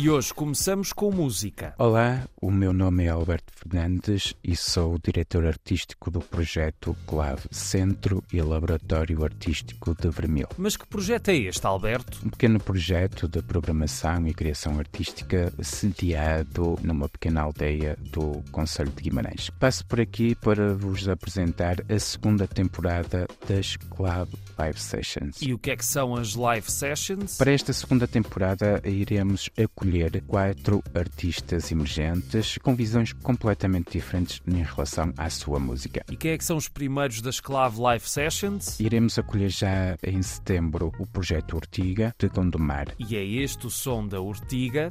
E hoje começamos com música. Olá, o meu nome é Alberto Fernandes e sou o diretor artístico do projeto Clave Centro e Laboratório Artístico de Vermil. Mas que projeto é este, Alberto? Um pequeno projeto de programação e criação artística sediado numa pequena aldeia do Conselho de Guimarães. Passo por aqui para vos apresentar a segunda temporada das Club Live Sessions. E o que é que são as live sessions? Para esta segunda temporada iremos acolher quatro artistas emergentes com visões completamente diferentes em relação à sua música. E quem é que são os primeiros das Clave Live Sessions? Iremos acolher já em setembro o projeto Ortiga de Gondomar. E é este o som da Ortiga.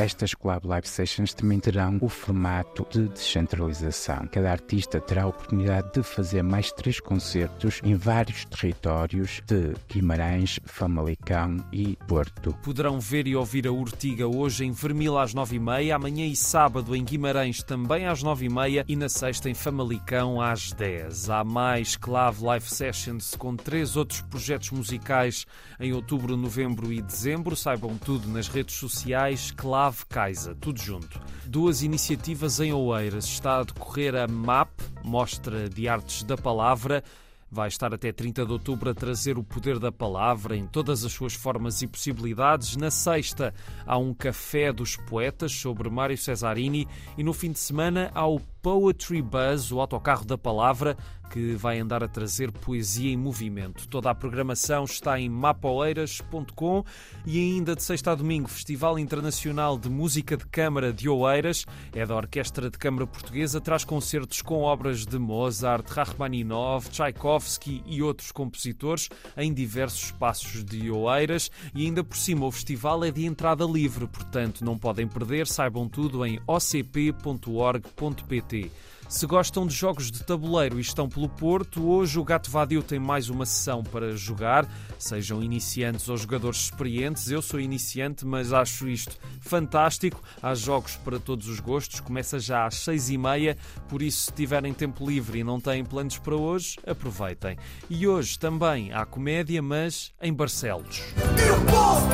Estas Club Live Sessions também terão o formato de descentralização. Cada artista terá a oportunidade de fazer mais três concertos em vários territórios de Guimarães, Famalicão e Porto. Poderão ver e ouvir a Ortiga hoje em Vermil às nove e meia, amanhã e sábado em Guimarães também às nove e meia na sexta em Famalicão às dez. Há mais Clave Live Sessions com três outros projetos musicais em outubro, novembro e dezembro. Saibam tudo nas redes sociais Clave Ave Caixa, tudo junto. Duas iniciativas em Oeiras. Está a decorrer a MAP, Mostra de Artes da Palavra. Vai estar até 30 de outubro a trazer o poder da palavra em todas as suas formas e possibilidades. Na sexta há um café dos poetas sobre Mário Cesarini e no fim de semana há o Poetry Buzz, o autocarro da palavra, que vai andar a trazer poesia em movimento. Toda a programação está em mapoeiras.com e ainda de sexta a domingo, Festival Internacional de Música de Câmara de Oeiras, é da Orquestra de Câmara Portuguesa, traz concertos com obras de Mozart, Rachmaninoff, Tchaikovsky e outros compositores em diversos espaços de Oeiras e ainda por cima o festival é de entrada livre, portanto não podem perder, saibam tudo em ocp.org.pt. Se gostam de jogos de tabuleiro e estão pelo Porto, hoje o Gato Vadio tem mais uma sessão para jogar. Sejam iniciantes ou jogadores experientes, eu sou iniciante, mas acho isto fantástico. Há jogos para todos os gostos, começa já às seis e meia, por isso se tiverem tempo livre e não têm planos para hoje, aproveitem. E hoje também há comédia, mas em Barcelos. Eu posso,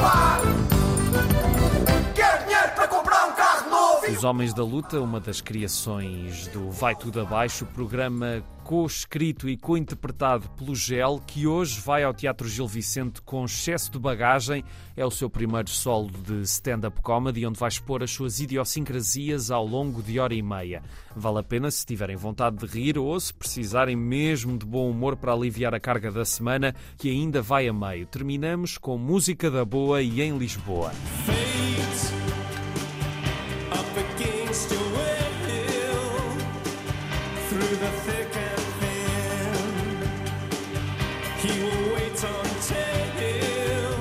Homens da Luta, uma das criações do Vai Tudo Abaixo, programa co-escrito e co-interpretado pelo Gel, que hoje vai ao Teatro Gil Vicente com excesso de bagagem. É o seu primeiro solo de stand-up comedy, onde vai expor as suas idiosincrasias ao longo de hora e meia. Vale a pena se tiverem vontade de rir ou se precisarem mesmo de bom humor para aliviar a carga da semana, que ainda vai a meio. Terminamos com música da boa e em Lisboa. up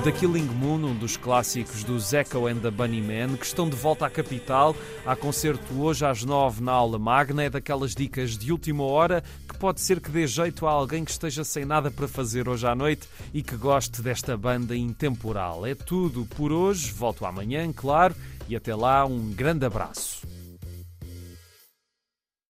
The Killing Moon, um dos clássicos dos Echo and the Bunnymen, que estão de volta à capital. Há concerto hoje às nove na aula magna. É daquelas dicas de última hora que pode ser que dê jeito a alguém que esteja sem nada para fazer hoje à noite e que goste desta banda intemporal. É tudo por hoje. Volto amanhã, claro. E até lá, um grande abraço.